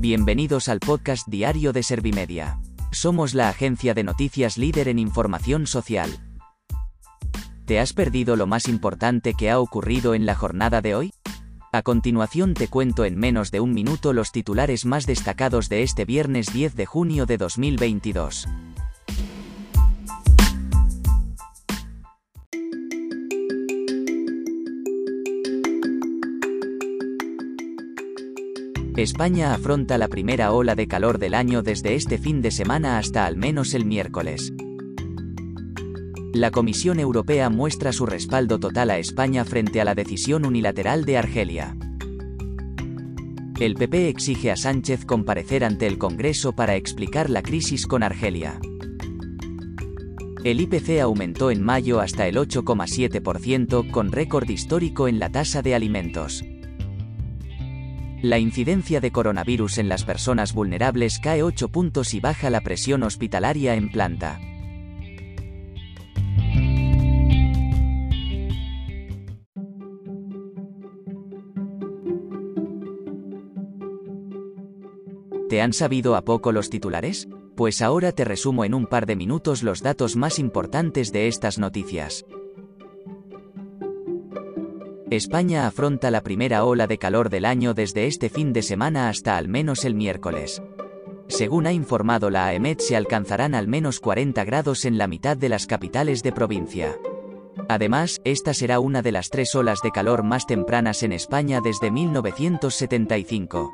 Bienvenidos al podcast diario de Servimedia. Somos la agencia de noticias líder en información social. ¿Te has perdido lo más importante que ha ocurrido en la jornada de hoy? A continuación te cuento en menos de un minuto los titulares más destacados de este viernes 10 de junio de 2022. España afronta la primera ola de calor del año desde este fin de semana hasta al menos el miércoles. La Comisión Europea muestra su respaldo total a España frente a la decisión unilateral de Argelia. El PP exige a Sánchez comparecer ante el Congreso para explicar la crisis con Argelia. El IPC aumentó en mayo hasta el 8,7% con récord histórico en la tasa de alimentos. La incidencia de coronavirus en las personas vulnerables cae 8 puntos y baja la presión hospitalaria en planta. ¿Te han sabido a poco los titulares? Pues ahora te resumo en un par de minutos los datos más importantes de estas noticias. España afronta la primera ola de calor del año desde este fin de semana hasta al menos el miércoles. Según ha informado la AEMET, se alcanzarán al menos 40 grados en la mitad de las capitales de provincia. Además, esta será una de las tres olas de calor más tempranas en España desde 1975.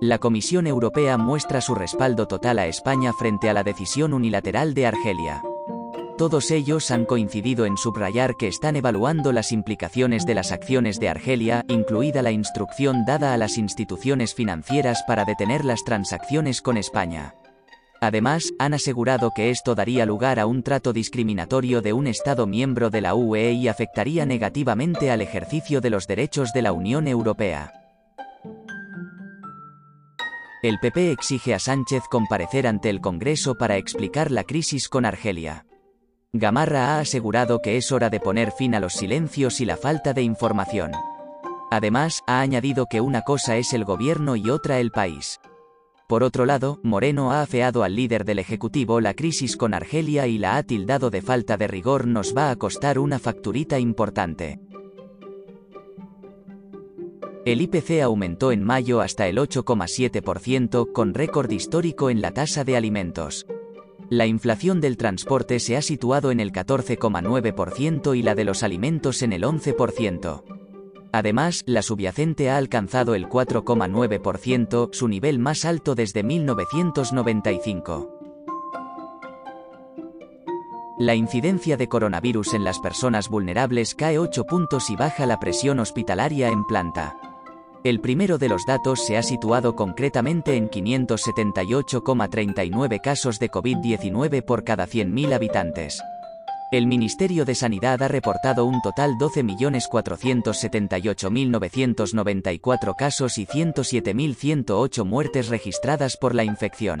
La Comisión Europea muestra su respaldo total a España frente a la decisión unilateral de Argelia. Todos ellos han coincidido en subrayar que están evaluando las implicaciones de las acciones de Argelia, incluida la instrucción dada a las instituciones financieras para detener las transacciones con España. Además, han asegurado que esto daría lugar a un trato discriminatorio de un Estado miembro de la UE y afectaría negativamente al ejercicio de los derechos de la Unión Europea. El PP exige a Sánchez comparecer ante el Congreso para explicar la crisis con Argelia. Gamarra ha asegurado que es hora de poner fin a los silencios y la falta de información. Además, ha añadido que una cosa es el gobierno y otra el país. Por otro lado, Moreno ha afeado al líder del Ejecutivo la crisis con Argelia y la ha tildado de falta de rigor nos va a costar una facturita importante. El IPC aumentó en mayo hasta el 8,7% con récord histórico en la tasa de alimentos. La inflación del transporte se ha situado en el 14,9% y la de los alimentos en el 11%. Además, la subyacente ha alcanzado el 4,9%, su nivel más alto desde 1995. La incidencia de coronavirus en las personas vulnerables cae 8 puntos y baja la presión hospitalaria en planta. El primero de los datos se ha situado concretamente en 578,39 casos de COVID-19 por cada 100.000 habitantes. El Ministerio de Sanidad ha reportado un total 12.478.994 casos y 107.108 muertes registradas por la infección.